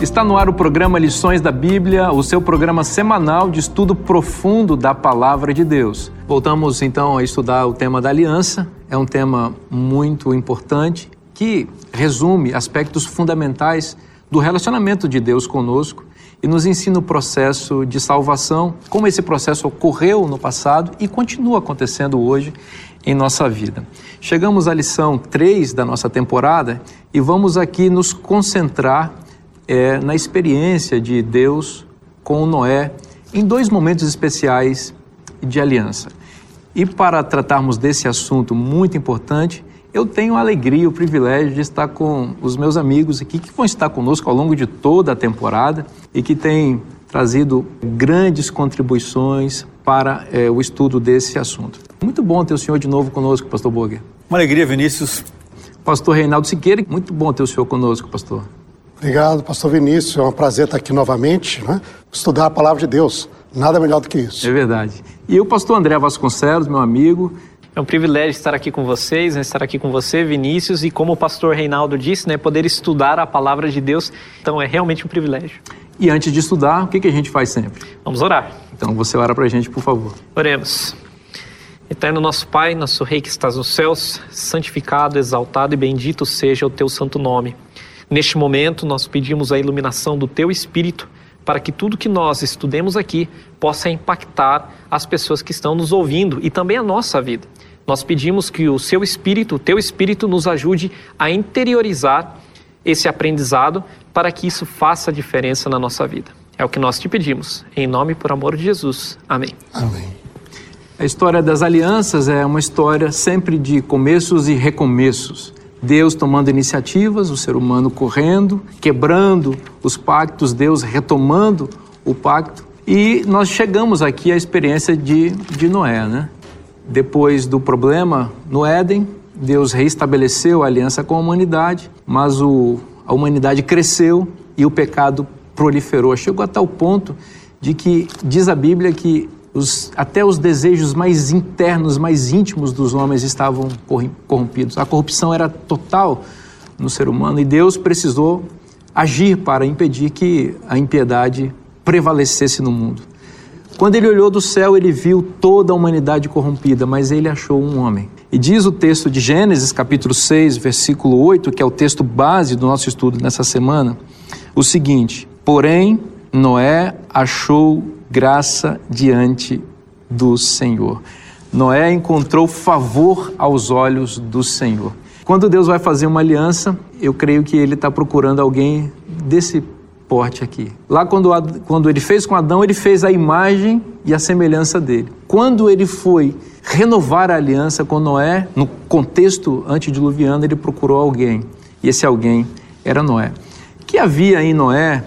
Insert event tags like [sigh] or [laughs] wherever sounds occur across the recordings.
Está no ar o programa Lições da Bíblia, o seu programa semanal de estudo profundo da Palavra de Deus. Voltamos então a estudar o tema da aliança. É um tema muito importante que resume aspectos fundamentais do relacionamento de Deus conosco e nos ensina o processo de salvação, como esse processo ocorreu no passado e continua acontecendo hoje em nossa vida. Chegamos à lição 3 da nossa temporada e vamos aqui nos concentrar é, na experiência de Deus com Noé em dois momentos especiais de aliança. E para tratarmos desse assunto muito importante, eu tenho a alegria, o privilégio de estar com os meus amigos aqui que vão estar conosco ao longo de toda a temporada e que têm trazido grandes contribuições para é, o estudo desse assunto. Muito bom ter o senhor de novo conosco, Pastor Boger. Uma alegria, Vinícius. Pastor Reinaldo Siqueira, muito bom ter o senhor conosco, pastor. Obrigado, pastor Vinícius. É um prazer estar aqui novamente, né? estudar a palavra de Deus. Nada melhor do que isso. É verdade. E o pastor André Vasconcelos, meu amigo. É um privilégio estar aqui com vocês, né? estar aqui com você, Vinícius, e como o pastor Reinaldo disse, né? poder estudar a palavra de Deus. Então é realmente um privilégio. E antes de estudar, o que, que a gente faz sempre? Vamos orar. Então você ora para a gente, por favor. Oremos. Eterno nosso Pai, nosso Rei que estás nos céus, santificado, exaltado e bendito seja o teu santo nome. Neste momento, nós pedimos a iluminação do Teu Espírito para que tudo que nós estudemos aqui possa impactar as pessoas que estão nos ouvindo e também a nossa vida. Nós pedimos que o Seu Espírito, o Teu Espírito, nos ajude a interiorizar esse aprendizado para que isso faça diferença na nossa vida. É o que nós te pedimos. Em nome e por amor de Jesus. Amém. Amém. A história das alianças é uma história sempre de começos e recomeços. Deus tomando iniciativas, o ser humano correndo, quebrando os pactos, Deus retomando o pacto. E nós chegamos aqui à experiência de, de Noé, né? Depois do problema no Éden, Deus reestabeleceu a aliança com a humanidade, mas o, a humanidade cresceu e o pecado proliferou. Chegou a tal ponto de que diz a Bíblia que os, até os desejos mais internos, mais íntimos dos homens estavam corrompidos. A corrupção era total no ser humano e Deus precisou agir para impedir que a impiedade prevalecesse no mundo. Quando ele olhou do céu, ele viu toda a humanidade corrompida, mas ele achou um homem. E diz o texto de Gênesis, capítulo 6, versículo 8, que é o texto base do nosso estudo nessa semana, o seguinte: Porém, Noé achou graça diante do Senhor. Noé encontrou favor aos olhos do Senhor. Quando Deus vai fazer uma aliança, eu creio que ele está procurando alguém desse porte aqui. Lá, quando, quando ele fez com Adão, ele fez a imagem e a semelhança dele. Quando ele foi renovar a aliança com Noé, no contexto antediluviano, ele procurou alguém. E esse alguém era Noé. O que havia em Noé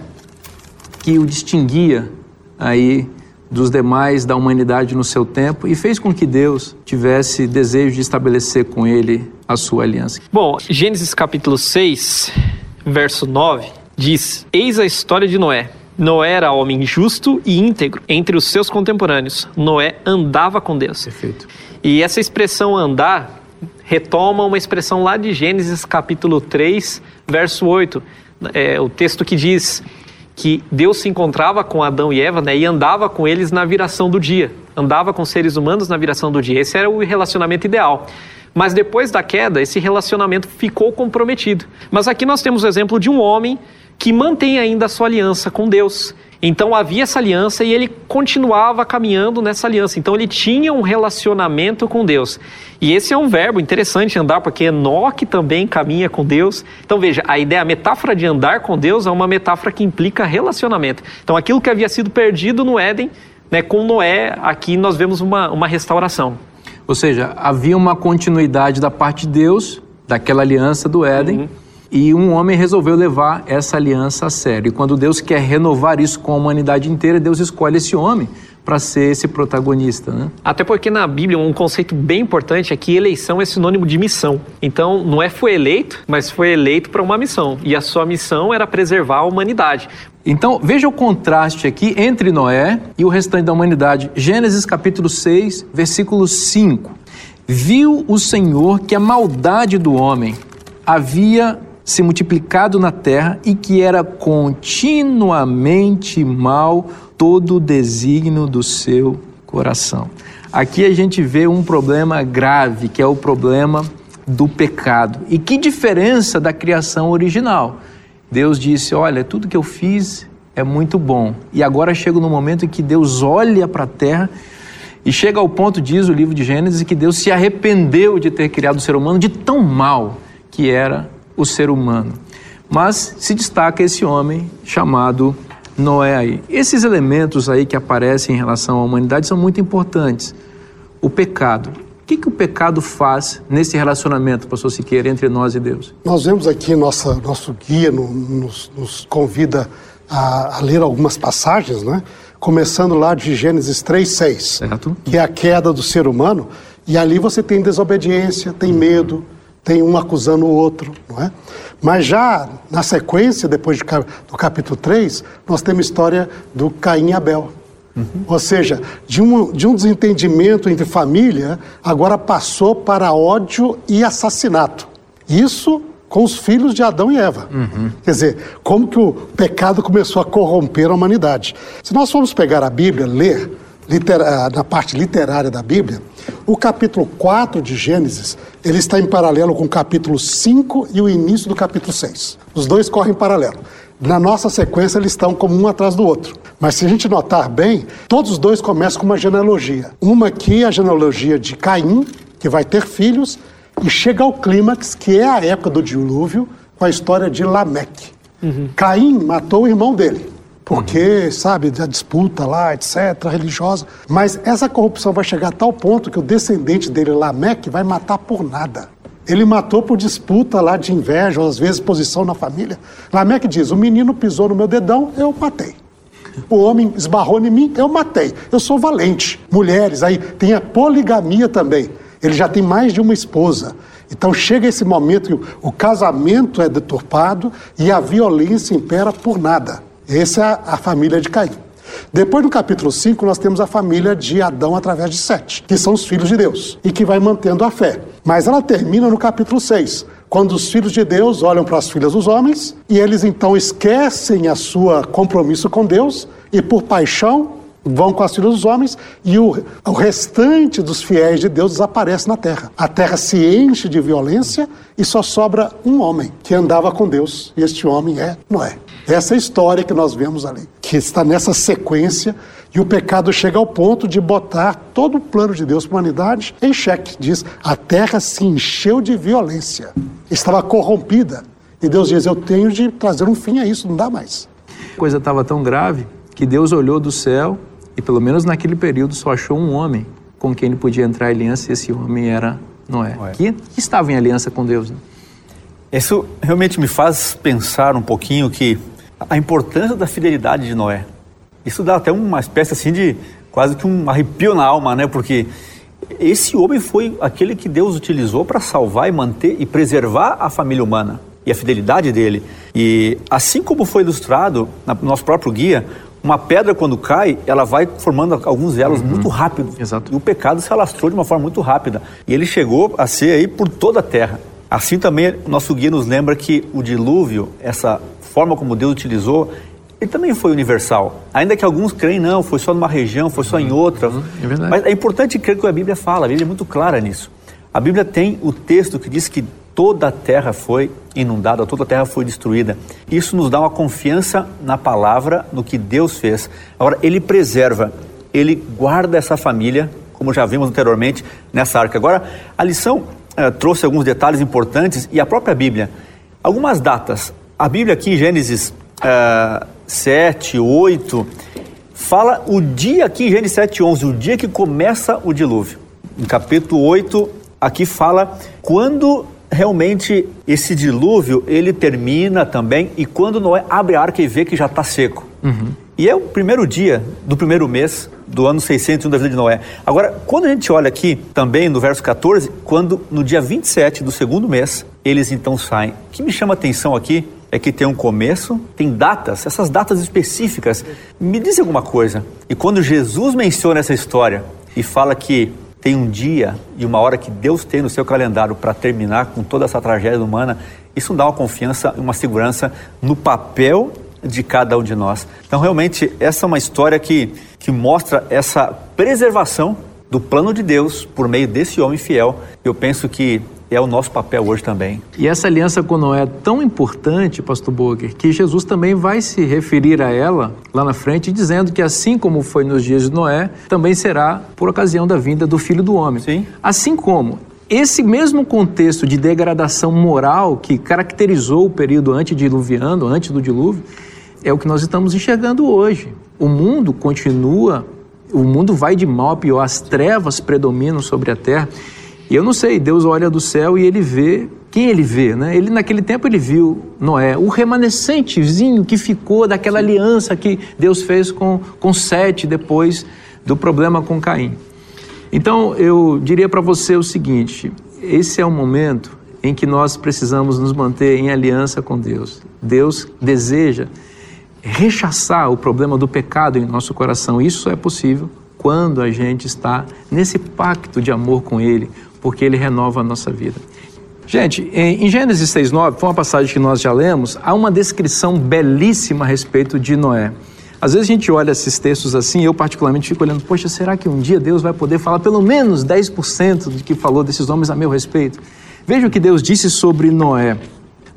que o distinguia aí dos demais da humanidade no seu tempo e fez com que Deus tivesse desejo de estabelecer com ele a sua aliança. Bom, Gênesis capítulo 6, verso 9 diz: Eis a história de Noé. Noé era homem justo e íntegro entre os seus contemporâneos. Noé andava com Deus. Perfeito. E essa expressão andar retoma uma expressão lá de Gênesis capítulo 3, verso 8. É, o texto que diz: que Deus se encontrava com Adão e Eva né, e andava com eles na viração do dia, andava com seres humanos na viração do dia. Esse era o relacionamento ideal. Mas depois da queda, esse relacionamento ficou comprometido. Mas aqui nós temos o exemplo de um homem que mantém ainda a sua aliança com Deus. Então havia essa aliança e ele continuava caminhando nessa aliança. Então ele tinha um relacionamento com Deus. E esse é um verbo interessante andar, porque Enoque também caminha com Deus. Então veja, a ideia, a metáfora de andar com Deus é uma metáfora que implica relacionamento. Então aquilo que havia sido perdido no Éden, né, com Noé, aqui nós vemos uma, uma restauração. Ou seja, havia uma continuidade da parte de Deus, daquela aliança do Éden. Uhum E um homem resolveu levar essa aliança a sério. E quando Deus quer renovar isso com a humanidade inteira, Deus escolhe esse homem para ser esse protagonista, né? Até porque na Bíblia um conceito bem importante é que eleição é sinônimo de missão. Então, Noé foi eleito, mas foi eleito para uma missão. E a sua missão era preservar a humanidade. Então, veja o contraste aqui entre Noé e o restante da humanidade. Gênesis capítulo 6, versículo 5. Viu o Senhor que a maldade do homem havia se multiplicado na terra e que era continuamente mal todo o desígnio do seu coração. Aqui a gente vê um problema grave, que é o problema do pecado. E que diferença da criação original. Deus disse: Olha, tudo que eu fiz é muito bom. E agora chega no momento em que Deus olha para a terra e chega ao ponto, diz o livro de Gênesis, que Deus se arrependeu de ter criado o ser humano de tão mal que era o ser humano. Mas se destaca esse homem chamado Noé aí. Esses elementos aí que aparecem em relação à humanidade são muito importantes. O pecado. O que, que o pecado faz nesse relacionamento, pastor Siqueira, entre nós e Deus? Nós vemos aqui, nossa, nosso guia no, nos, nos, convida a, a, ler algumas passagens, né? começando lá de Gênesis 3, 6, certo. que é a queda do ser humano, e ali você tem desobediência, tem medo, tem um acusando o outro, não é? Mas já na sequência, depois de, do capítulo 3, nós temos a história do Caim e Abel. Uhum. Ou seja, de um, de um desentendimento entre família, agora passou para ódio e assassinato. Isso com os filhos de Adão e Eva. Uhum. Quer dizer, como que o pecado começou a corromper a humanidade. Se nós formos pegar a Bíblia, ler, litera, na parte literária da Bíblia, o capítulo 4 de Gênesis, ele está em paralelo com o capítulo 5 e o início do capítulo 6. Os dois correm em paralelo. Na nossa sequência, eles estão como um atrás do outro. Mas se a gente notar bem, todos os dois começam com uma genealogia. Uma aqui é a genealogia de Caim, que vai ter filhos, e chega ao clímax, que é a época do dilúvio, com a história de Lameque. Uhum. Caim matou o irmão dele porque, uhum. sabe, a disputa lá, etc., religiosa. Mas essa corrupção vai chegar a tal ponto que o descendente dele, Lameque, vai matar por nada. Ele matou por disputa lá de inveja, ou às vezes posição na família. Lameque diz: o menino pisou no meu dedão, eu matei. O homem esbarrou em mim, eu matei. Eu sou valente. Mulheres, aí tem a poligamia também. Ele já tem mais de uma esposa. Então chega esse momento que o casamento é deturpado e a violência impera por nada. Essa é a, família de Caim. Depois, no capítulo 5, nós temos a família de Adão através de Sete, que são os filhos de Deus e que vai mantendo a fé. Mas ela termina no capítulo 6, quando os filhos de Deus olham para as filhas dos homens e eles então esquecem a sua compromisso com Deus e, por paixão, vão com as filhas dos homens e o, o restante dos fiéis de Deus desaparece na terra. A terra se enche de violência e só sobra um homem que andava com Deus, e este homem é Noé. Essa é a história que nós vemos ali, que está nessa sequência e o pecado chega ao ponto de botar todo o plano de Deus para a humanidade em xeque. Diz: a terra se encheu de violência, estava corrompida. E Deus diz: eu tenho de trazer um fim a isso, não dá mais. A coisa estava tão grave que Deus olhou do céu e, pelo menos naquele período, só achou um homem com quem ele podia entrar em aliança e esse homem era Noé, Noé. Que, que estava em aliança com Deus. Né? Isso realmente me faz pensar um pouquinho que a importância da fidelidade de Noé. Isso dá até uma espécie assim de quase que um arrepio na alma, né? Porque esse homem foi aquele que Deus utilizou para salvar e manter e preservar a família humana e a fidelidade dele. E assim como foi ilustrado no nosso próprio guia, uma pedra quando cai, ela vai formando alguns elos uhum. muito rápido. Exato. E o pecado se alastrou de uma forma muito rápida. E ele chegou a ser aí por toda a terra. Assim também, nosso guia nos lembra que o dilúvio, essa forma como Deus utilizou, ele também foi universal. Ainda que alguns creem, não, foi só numa região, foi só em uhum. outra. Uhum, é verdade. Mas é importante crer que a Bíblia fala, a Bíblia é muito clara nisso. A Bíblia tem o texto que diz que toda a terra foi inundada, toda a terra foi destruída. Isso nos dá uma confiança na palavra, no que Deus fez. Agora, Ele preserva, Ele guarda essa família, como já vimos anteriormente nessa arca. Agora, a lição eh, trouxe alguns detalhes importantes e a própria Bíblia. Algumas datas. A Bíblia aqui em Gênesis uh, 7, 8, fala o dia aqui em Gênesis 7, 11, o dia que começa o dilúvio. Em capítulo 8, aqui fala quando realmente esse dilúvio ele termina também e quando Noé abre a arca e vê que já está seco. Uhum. E é o primeiro dia do primeiro mês do ano 601 da vida de Noé. Agora, quando a gente olha aqui também no verso 14, quando no dia 27 do segundo mês, eles então saem. O que me chama a atenção aqui é que tem um começo, tem datas, essas datas específicas. Me diz alguma coisa. E quando Jesus menciona essa história e fala que tem um dia e uma hora que Deus tem no seu calendário para terminar com toda essa tragédia humana, isso dá uma confiança e uma segurança no papel de cada um de nós. Então, realmente, essa é uma história que, que mostra essa preservação do plano de Deus por meio desse homem fiel. Eu penso que é o nosso papel hoje também. E essa aliança com Noé é tão importante, pastor Boger, que Jesus também vai se referir a ela lá na frente, dizendo que assim como foi nos dias de Noé, também será por ocasião da vinda do Filho do Homem. Sim. Assim como esse mesmo contexto de degradação moral que caracterizou o período antediluviano, antes do dilúvio, é o que nós estamos enxergando hoje. O mundo continua, o mundo vai de mal a pior, as trevas predominam sobre a terra. E eu não sei, Deus olha do céu e ele vê quem ele vê, né? Ele naquele tempo ele viu Noé, o remanescentezinho que ficou daquela aliança que Deus fez com, com Sete depois do problema com Caim. Então eu diria para você o seguinte: esse é o momento em que nós precisamos nos manter em aliança com Deus. Deus deseja rechaçar o problema do pecado em nosso coração. Isso é possível quando a gente está nesse pacto de amor com Ele, porque ele renova a nossa vida. Gente, em Gênesis 6,9, foi uma passagem que nós já lemos, há uma descrição belíssima a respeito de Noé. Às vezes a gente olha esses textos assim, eu particularmente fico olhando, poxa, será que um dia Deus vai poder falar pelo menos 10% do que falou desses homens a meu respeito? Veja o que Deus disse sobre Noé.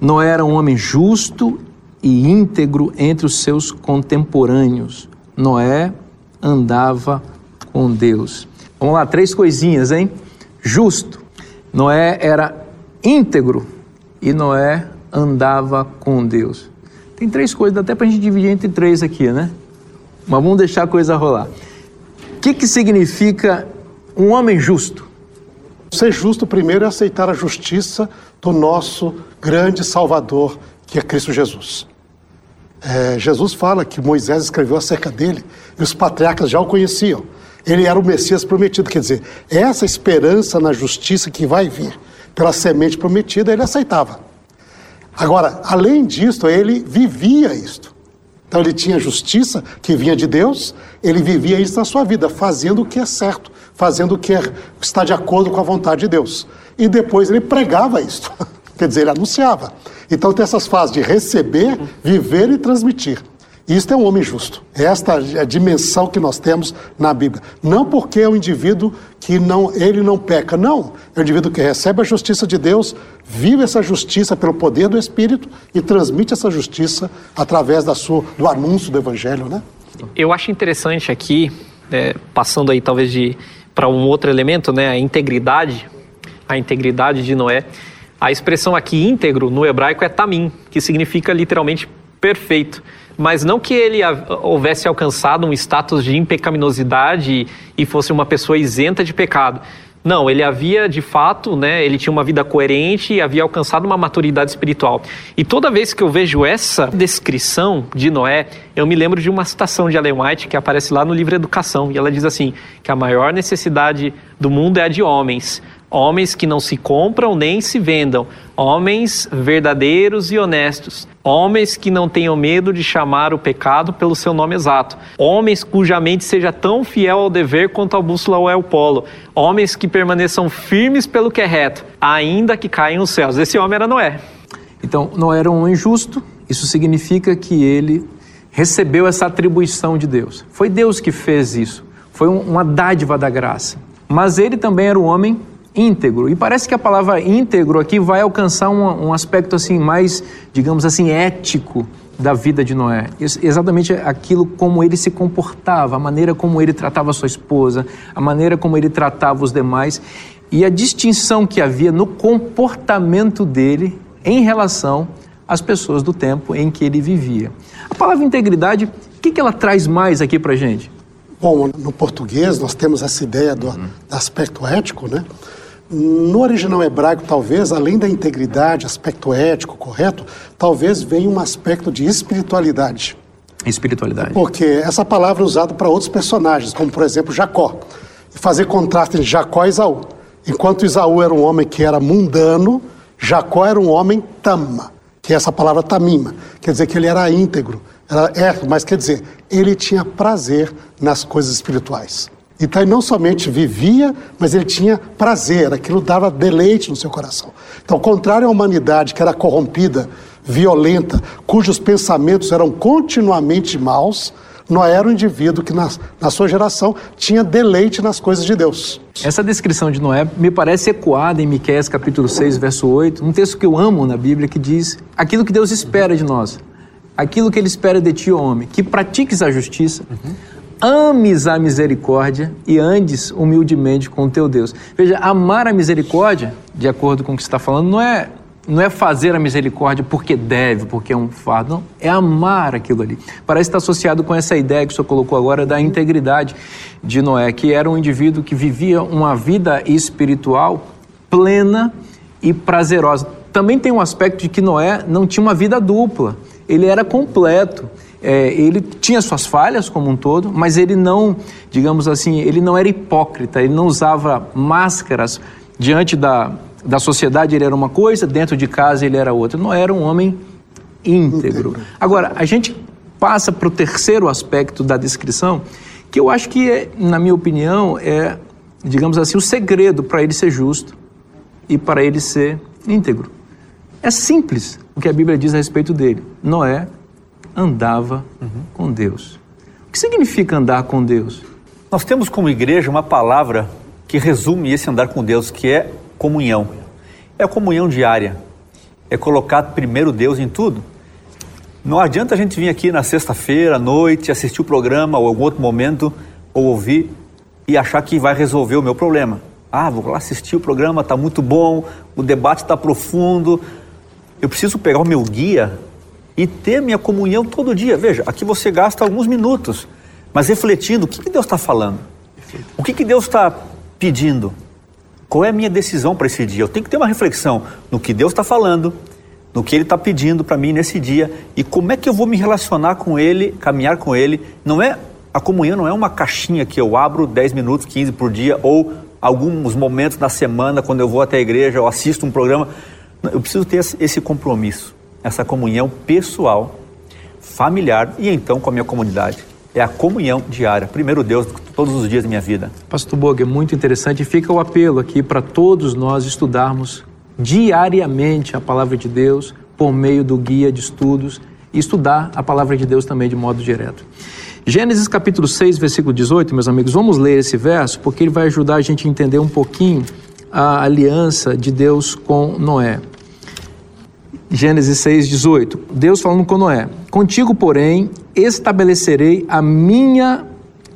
Noé era um homem justo e íntegro entre os seus contemporâneos. Noé andava com Deus. Vamos lá, três coisinhas, hein? justo. Noé era íntegro e Noé andava com Deus. Tem três coisas, até para a gente dividir entre três aqui, né? Mas vamos deixar a coisa rolar. O que, que significa um homem justo? Ser justo primeiro é aceitar a justiça do nosso grande Salvador, que é Cristo Jesus. É, Jesus fala que Moisés escreveu acerca dele e os patriarcas já o conheciam. Ele era o Messias prometido, quer dizer, essa esperança na justiça que vai vir pela semente prometida, ele aceitava. Agora, além disso, ele vivia isto. Então ele tinha justiça que vinha de Deus, ele vivia isso na sua vida, fazendo o que é certo, fazendo o que é, está de acordo com a vontade de Deus. E depois ele pregava isto, [laughs] quer dizer, ele anunciava. Então tem essas fases de receber, viver e transmitir. Isto é um homem justo. Esta é a dimensão que nós temos na Bíblia. Não porque é um indivíduo que não, ele não peca, não. É um indivíduo que recebe a justiça de Deus, vive essa justiça pelo poder do Espírito e transmite essa justiça através da sua, do anúncio do Evangelho, né? Eu acho interessante aqui, é, passando aí talvez de para um outro elemento, né, a integridade, a integridade de Noé. A expressão aqui íntegro no hebraico é tamim, que significa literalmente perfeito mas não que ele houvesse alcançado um status de impecaminosidade e fosse uma pessoa isenta de pecado. Não, ele havia de fato, né, ele tinha uma vida coerente e havia alcançado uma maturidade espiritual. E toda vez que eu vejo essa descrição de Noé, eu me lembro de uma citação de Ellen White que aparece lá no livro Educação, e ela diz assim: que a maior necessidade do mundo é a de homens, homens que não se compram nem se vendam, homens verdadeiros e honestos, homens que não tenham medo de chamar o pecado pelo seu nome exato, homens cuja mente seja tão fiel ao dever quanto a bússola ou é o polo, homens que permaneçam firmes pelo que é reto, ainda que caiam os céus. Esse homem era Noé. Então, Noé era um homem justo, isso significa que ele recebeu essa atribuição de Deus. Foi Deus que fez isso, foi uma dádiva da graça. Mas ele também era um homem íntegro. E parece que a palavra íntegro aqui vai alcançar um, um aspecto assim mais, digamos assim, ético da vida de Noé. Exatamente aquilo como ele se comportava, a maneira como ele tratava sua esposa, a maneira como ele tratava os demais e a distinção que havia no comportamento dele em relação às pessoas do tempo em que ele vivia. A palavra integridade, o que, que ela traz mais aqui para gente? Bom, no português nós temos essa ideia do, do aspecto ético, né? No original hebraico, talvez, além da integridade, aspecto ético correto, talvez venha um aspecto de espiritualidade. Espiritualidade. Porque essa palavra é usada para outros personagens, como por exemplo Jacó. Fazer contraste entre Jacó e Isaú. Enquanto Isaú era um homem que era mundano, Jacó era um homem tama, que é essa palavra tamima. Quer dizer que ele era íntegro, era ético, mas quer dizer, ele tinha prazer nas coisas espirituais. Então ele não somente vivia, mas ele tinha prazer, aquilo dava deleite no seu coração. Então, ao contrário à humanidade que era corrompida, violenta, cujos pensamentos eram continuamente maus, Noé era um indivíduo que, na, na, sua geração, tinha deleite nas coisas de Deus. Essa descrição de Noé me parece ecoada em Miqueias capítulo 6, verso 8, um texto que eu amo na Bíblia, que diz aquilo que Deus espera de nós, aquilo que Ele espera de ti, homem, que pratiques a justiça, uhum ames a misericórdia e andes humildemente com o teu Deus. Veja, amar a misericórdia, de acordo com o que você está falando, não é, não é fazer a misericórdia porque deve, porque é um fardo, não. É amar aquilo ali. Parece estar associado com essa ideia que o senhor colocou agora da integridade de Noé, que era um indivíduo que vivia uma vida espiritual plena e prazerosa. Também tem um aspecto de que Noé não tinha uma vida dupla, ele era completo é, ele tinha suas falhas como um todo, mas ele não, digamos assim, ele não era hipócrita, ele não usava máscaras diante da, da sociedade, ele era uma coisa, dentro de casa ele era outra. Não era um homem íntegro. Agora, a gente passa para o terceiro aspecto da descrição, que eu acho que, é, na minha opinião, é, digamos assim, o segredo para ele ser justo e para ele ser íntegro. É simples o que a Bíblia diz a respeito dele. Noé andava uhum. com Deus. O que significa andar com Deus? Nós temos como igreja uma palavra que resume esse andar com Deus, que é comunhão. É a comunhão diária. É colocar primeiro Deus em tudo. Não adianta a gente vir aqui na sexta-feira à noite, assistir o programa ou algum outro momento, ou ouvir e achar que vai resolver o meu problema. Ah, vou lá assistir o programa, está muito bom, o debate está profundo. Eu preciso pegar o meu guia e ter minha comunhão todo dia. Veja, aqui você gasta alguns minutos, mas refletindo o que, que Deus está falando, o que, que Deus está pedindo, qual é a minha decisão para esse dia. Eu tenho que ter uma reflexão no que Deus está falando, no que Ele está pedindo para mim nesse dia e como é que eu vou me relacionar com Ele, caminhar com Ele. Não é a comunhão não é uma caixinha que eu abro 10 minutos, 15 por dia ou alguns momentos na semana quando eu vou até a igreja ou assisto um programa. Eu preciso ter esse compromisso essa comunhão pessoal, familiar e então com a minha comunidade. É a comunhão diária. Primeiro Deus, todos os dias da minha vida. Pastor Bog, é muito interessante. Fica o apelo aqui para todos nós estudarmos diariamente a palavra de Deus por meio do guia de estudos e estudar a palavra de Deus também de modo direto. Gênesis capítulo 6, versículo 18, meus amigos, vamos ler esse verso porque ele vai ajudar a gente a entender um pouquinho a aliança de Deus com Noé. Gênesis 6, 18. Deus falando com Noé: Contigo, porém, estabelecerei a minha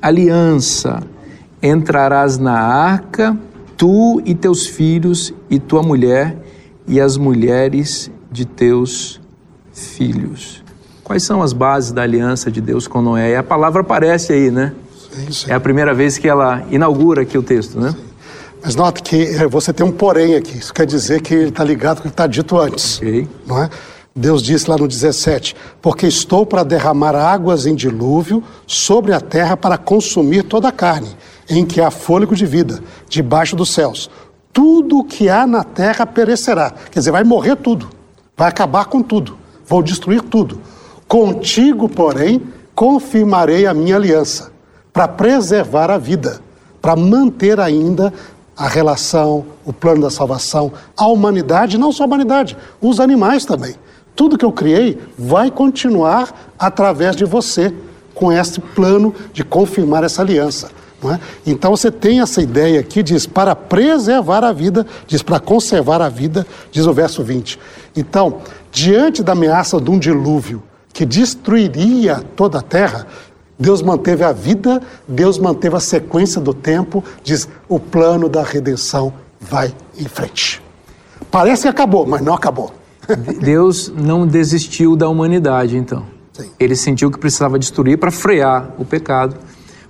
aliança. Entrarás na arca, tu e teus filhos, e tua mulher, e as mulheres de teus filhos. Quais são as bases da aliança de Deus com Noé? E a palavra aparece aí, né? Sim, sim. É a primeira vez que ela inaugura aqui o texto, né? Sim. Mas note que eh, você tem um porém aqui. Isso quer dizer que ele está ligado com o que está dito antes. Okay. Não é? Deus disse lá no 17: Porque estou para derramar águas em dilúvio sobre a terra para consumir toda a carne, em que há fôlego de vida, debaixo dos céus. Tudo o que há na terra perecerá. Quer dizer, vai morrer tudo. Vai acabar com tudo. Vou destruir tudo. Contigo, porém, confirmarei a minha aliança, para preservar a vida, para manter ainda a relação, o plano da salvação, a humanidade, não só a humanidade, os animais também. Tudo que eu criei vai continuar através de você, com esse plano de confirmar essa aliança. É? Então você tem essa ideia aqui, diz para preservar a vida, diz para conservar a vida, diz o verso 20. Então, diante da ameaça de um dilúvio que destruiria toda a terra, Deus manteve a vida, Deus manteve a sequência do tempo, diz: o plano da redenção vai em frente. Parece que acabou, mas não acabou. Deus não desistiu da humanidade, então. Sim. Ele sentiu que precisava destruir para frear o pecado,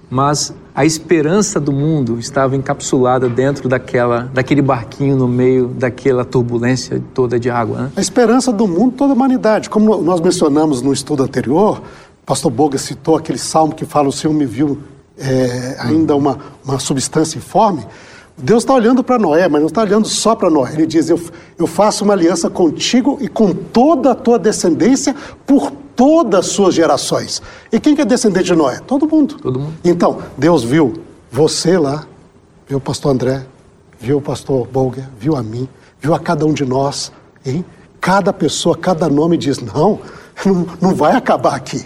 mas a esperança do mundo estava encapsulada dentro daquela, daquele barquinho no meio daquela turbulência toda de água. Né? A esperança do mundo, toda a humanidade. Como nós mencionamos no estudo anterior, pastor Boga citou aquele salmo que fala: O Senhor me viu é, ainda uma, uma substância informe. Deus está olhando para Noé, mas não está olhando só para Noé. Ele diz: eu, eu faço uma aliança contigo e com toda a tua descendência por todas as suas gerações. E quem que é descendente de Noé? Todo mundo. Todo mundo. Então, Deus viu você lá, viu o pastor André, viu o pastor Bolger, viu a mim, viu a cada um de nós, hein? Cada pessoa, cada nome diz: não, [laughs] não, não vai acabar aqui.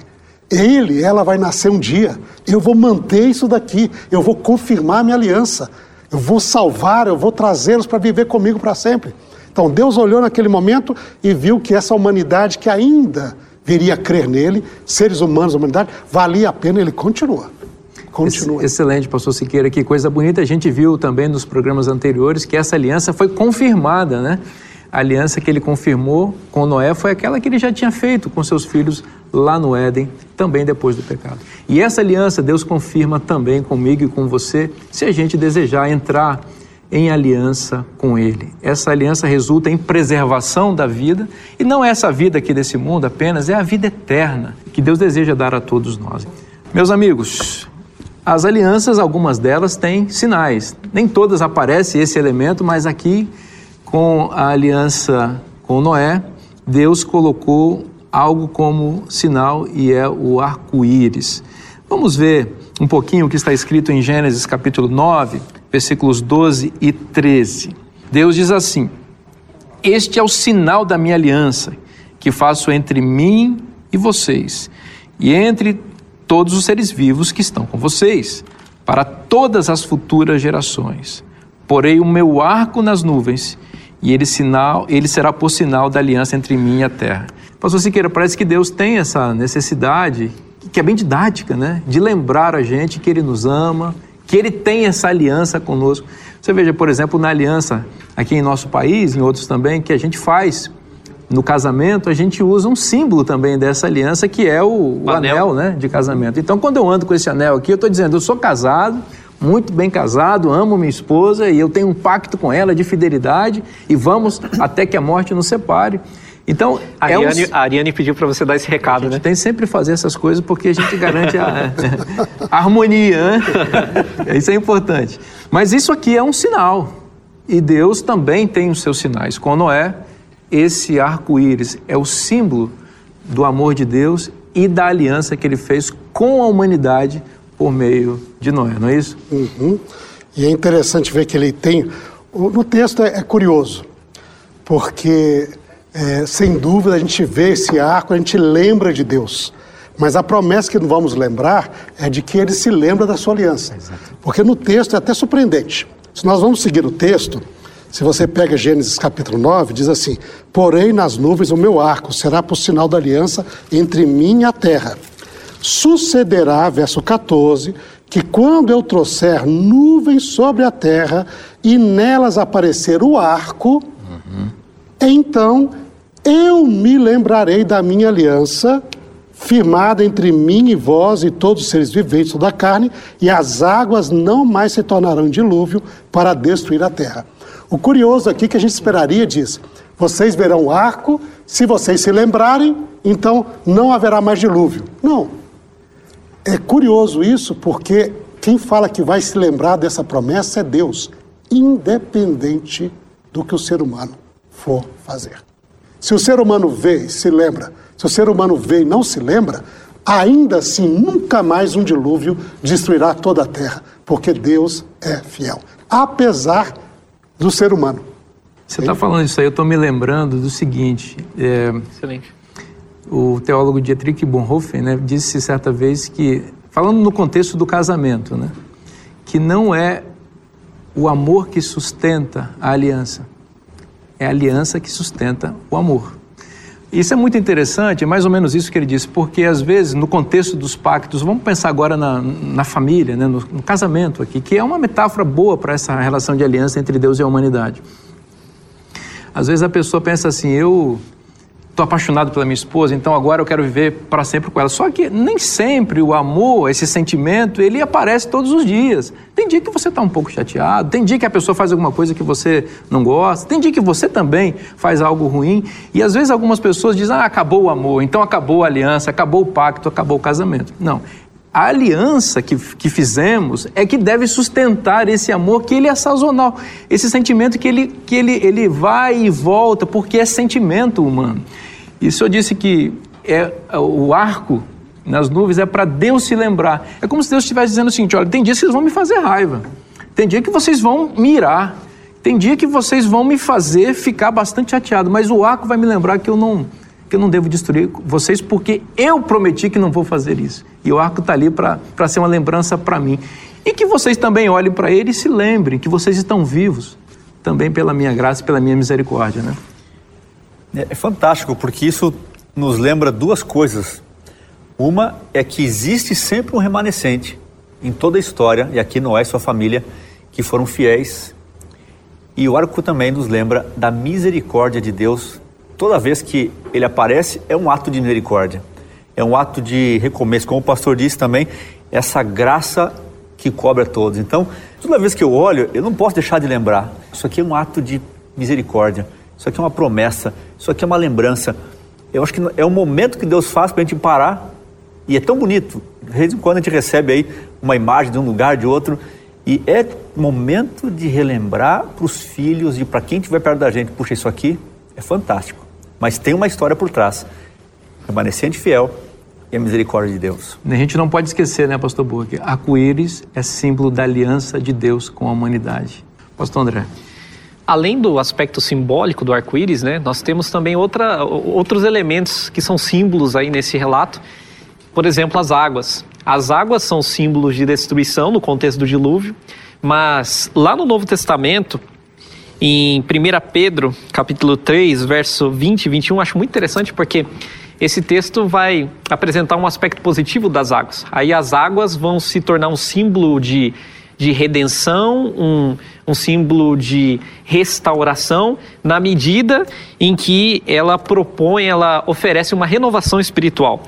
Ele, ela vai nascer um dia. Eu vou manter isso daqui. Eu vou confirmar minha aliança. Eu vou salvar, eu vou trazê-los para viver comigo para sempre. Então Deus olhou naquele momento e viu que essa humanidade que ainda viria a crer nele, seres humanos da humanidade, valia a pena, ele continua. Continua. Excelente, pastor Siqueira, que coisa bonita. A gente viu também nos programas anteriores que essa aliança foi confirmada, né? A aliança que ele confirmou com Noé foi aquela que ele já tinha feito com seus filhos lá no Éden, também depois do pecado. E essa aliança Deus confirma também comigo e com você, se a gente desejar entrar em aliança com Ele. Essa aliança resulta em preservação da vida, e não é essa vida aqui desse mundo apenas, é a vida eterna que Deus deseja dar a todos nós. Meus amigos, as alianças, algumas delas têm sinais. Nem todas aparece esse elemento, mas aqui, com a aliança com Noé, Deus colocou algo como sinal e é o arco-íris. Vamos ver um pouquinho o que está escrito em Gênesis capítulo 9, versículos 12 e 13. Deus diz assim: Este é o sinal da minha aliança que faço entre mim e vocês, e entre todos os seres vivos que estão com vocês, para todas as futuras gerações. Porei o meu arco nas nuvens, e ele, sinal, ele será por sinal da aliança entre mim e a terra. Pastor Siqueira, parece que Deus tem essa necessidade, que é bem didática, né? De lembrar a gente que Ele nos ama, que ele tem essa aliança conosco. Você veja, por exemplo, na aliança aqui em nosso país, em outros também, que a gente faz no casamento, a gente usa um símbolo também dessa aliança, que é o, o anel. anel né, de casamento. Então, quando eu ando com esse anel aqui, eu estou dizendo, eu sou casado, muito bem casado, amo minha esposa e eu tenho um pacto com ela de fidelidade e vamos até que a morte nos separe. Então, a, é Ariane, um... a Ariane pediu para você dar esse recado, né? Tem sempre fazer essas coisas porque a gente garante a, [laughs] a harmonia, né? [laughs] Isso é importante. Mas isso aqui é um sinal. E Deus também tem os seus sinais. Com Noé, esse arco-íris é o símbolo do amor de Deus e da aliança que ele fez com a humanidade por meio de Noé, não é isso? Uhum. E é interessante ver que ele tem. No texto é, é curioso, porque é, sem dúvida, a gente vê esse arco, a gente lembra de Deus. Mas a promessa que não vamos lembrar é de que ele se lembra da sua aliança. Porque no texto é até surpreendente. Se nós vamos seguir o texto, se você pega Gênesis capítulo 9, diz assim: Porém nas nuvens o meu arco será por sinal da aliança entre mim e a terra. Sucederá, verso 14, que quando eu trouxer nuvens sobre a terra e nelas aparecer o arco, uhum. então eu me lembrarei da minha aliança, firmada entre mim e vós e todos os seres viventes da carne, e as águas não mais se tornarão dilúvio para destruir a terra. O curioso aqui que a gente esperaria diz: vocês verão o arco, se vocês se lembrarem, então não haverá mais dilúvio. Não. É curioso isso porque quem fala que vai se lembrar dessa promessa é Deus, independente do que o ser humano for fazer. Se o ser humano vê e se lembra, se o ser humano vê e não se lembra, ainda assim nunca mais um dilúvio destruirá toda a terra, porque Deus é fiel, apesar do ser humano. Você está falando isso aí, eu estou me lembrando do seguinte. É, Excelente. O teólogo Dietrich Bonhoeffer né, disse certa vez que, falando no contexto do casamento, né, que não é o amor que sustenta a aliança, é a aliança que sustenta o amor. Isso é muito interessante, é mais ou menos isso que ele disse, porque às vezes, no contexto dos pactos, vamos pensar agora na, na família, né, no, no casamento aqui, que é uma metáfora boa para essa relação de aliança entre Deus e a humanidade. Às vezes a pessoa pensa assim: eu, estou apaixonado pela minha esposa, então agora eu quero viver para sempre com ela. Só que nem sempre o amor, esse sentimento, ele aparece todos os dias. Tem dia que você está um pouco chateado, tem dia que a pessoa faz alguma coisa que você não gosta, tem dia que você também faz algo ruim. E às vezes algumas pessoas dizem, ah, acabou o amor, então acabou a aliança, acabou o pacto, acabou o casamento. Não. A aliança que, que fizemos é que deve sustentar esse amor que ele é sazonal, esse sentimento que ele, que ele, ele vai e volta, porque é sentimento humano. E o senhor disse que é, o arco nas nuvens é para Deus se lembrar. É como se Deus estivesse dizendo o seguinte: olha, tem dias que vocês vão me fazer raiva, tem dia que vocês vão mirar, tem dia que vocês vão me fazer ficar bastante chateado, mas o arco vai me lembrar que eu não que eu não devo destruir vocês porque eu prometi que não vou fazer isso. E o arco está ali para ser uma lembrança para mim. E que vocês também olhem para ele e se lembrem que vocês estão vivos também pela minha graça e pela minha misericórdia, né? É, é fantástico, porque isso nos lembra duas coisas. Uma é que existe sempre um remanescente em toda a história, e aqui Noé e sua família, que foram fiéis. E o arco também nos lembra da misericórdia de Deus. Toda vez que ele aparece, é um ato de misericórdia, é um ato de recomeço. Como o pastor disse também, essa graça que cobre a todos. Então, toda vez que eu olho, eu não posso deixar de lembrar: isso aqui é um ato de misericórdia. Isso aqui é uma promessa, isso aqui é uma lembrança. Eu acho que é um momento que Deus faz para a gente parar e é tão bonito. De vez em quando a gente recebe aí uma imagem de um lugar, de outro, e é momento de relembrar para os filhos e para quem estiver perto da gente. Puxa, isso aqui é fantástico, mas tem uma história por trás. Remanescente fiel e a misericórdia de Deus. A gente não pode esquecer, né, Pastor Burke? Arco-íris é símbolo da aliança de Deus com a humanidade. Pastor André. Além do aspecto simbólico do arco-íris, né, nós temos também outra, outros elementos que são símbolos aí nesse relato. Por exemplo, as águas. As águas são símbolos de destruição no contexto do dilúvio, mas lá no Novo Testamento, em 1 Pedro, capítulo 3, verso 20 e 21, acho muito interessante porque esse texto vai apresentar um aspecto positivo das águas. Aí as águas vão se tornar um símbolo de de redenção, um, um símbolo de restauração, na medida em que ela propõe, ela oferece uma renovação espiritual.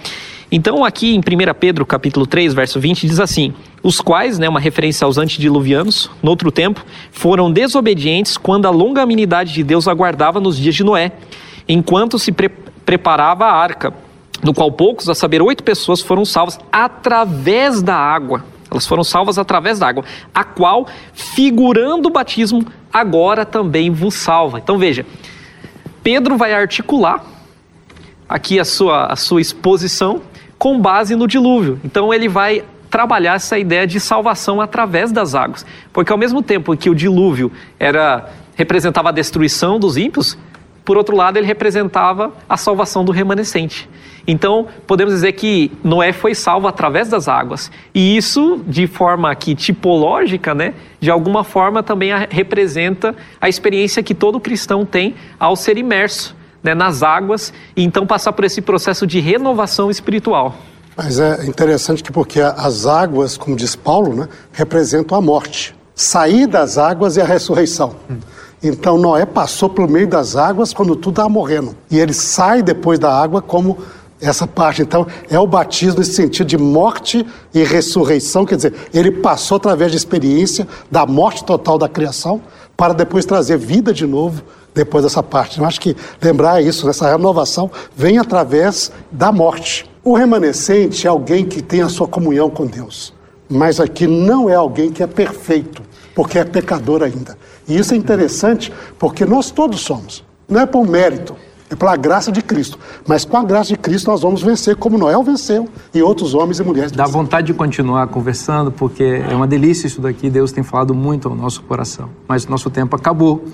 Então, aqui em 1 Pedro, capítulo 3, verso 20, diz assim: Os quais, né, uma referência aos antediluvianos, no outro tempo, foram desobedientes quando a longanimidade de Deus aguardava nos dias de Noé, enquanto se pre preparava a arca, no qual poucos, a saber, oito pessoas foram salvas através da água. Elas foram salvas através da água, a qual, figurando o batismo, agora também vos salva. Então veja, Pedro vai articular aqui a sua, a sua exposição com base no dilúvio. Então ele vai trabalhar essa ideia de salvação através das águas. Porque ao mesmo tempo que o dilúvio era representava a destruição dos ímpios, por outro lado ele representava a salvação do remanescente. Então, podemos dizer que Noé foi salvo através das águas. E isso, de forma aqui tipológica, né, de alguma forma também a, representa a experiência que todo cristão tem ao ser imerso né, nas águas e então passar por esse processo de renovação espiritual. Mas é interessante que porque as águas, como diz Paulo, né, representam a morte. Sair das águas é a ressurreição. Então Noé passou pelo meio das águas quando tudo estava morrendo. E ele sai depois da água como essa parte, então, é o batismo nesse sentido de morte e ressurreição, quer dizer, ele passou através de experiência da morte total da criação para depois trazer vida de novo depois dessa parte. Eu acho que lembrar isso, essa renovação vem através da morte. O remanescente é alguém que tem a sua comunhão com Deus, mas aqui não é alguém que é perfeito, porque é pecador ainda. E isso é interessante porque nós todos somos, não é por mérito é pela graça de Cristo. Mas com a graça de Cristo nós vamos vencer, como Noé venceu e outros homens e mulheres. Dá vontade de continuar conversando, porque é uma delícia isso daqui. Deus tem falado muito ao nosso coração. Mas nosso tempo acabou.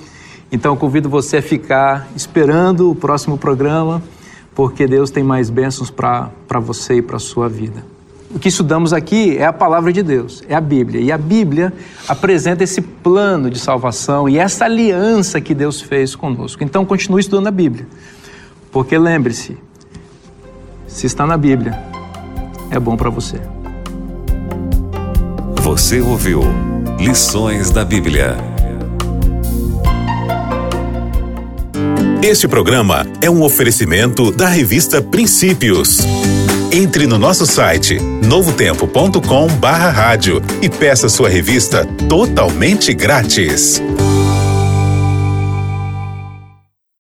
Então convido você a ficar esperando o próximo programa, porque Deus tem mais bênçãos para você e para a sua vida o que estudamos aqui é a palavra de Deus, é a Bíblia. E a Bíblia apresenta esse plano de salvação e essa aliança que Deus fez conosco. Então, continue estudando a Bíblia. Porque lembre-se, se está na Bíblia, é bom para você. Você ouviu Lições da Bíblia. Este programa é um oferecimento da revista Princípios. Entre no nosso site novotempo.com/barra rádio e peça sua revista totalmente grátis.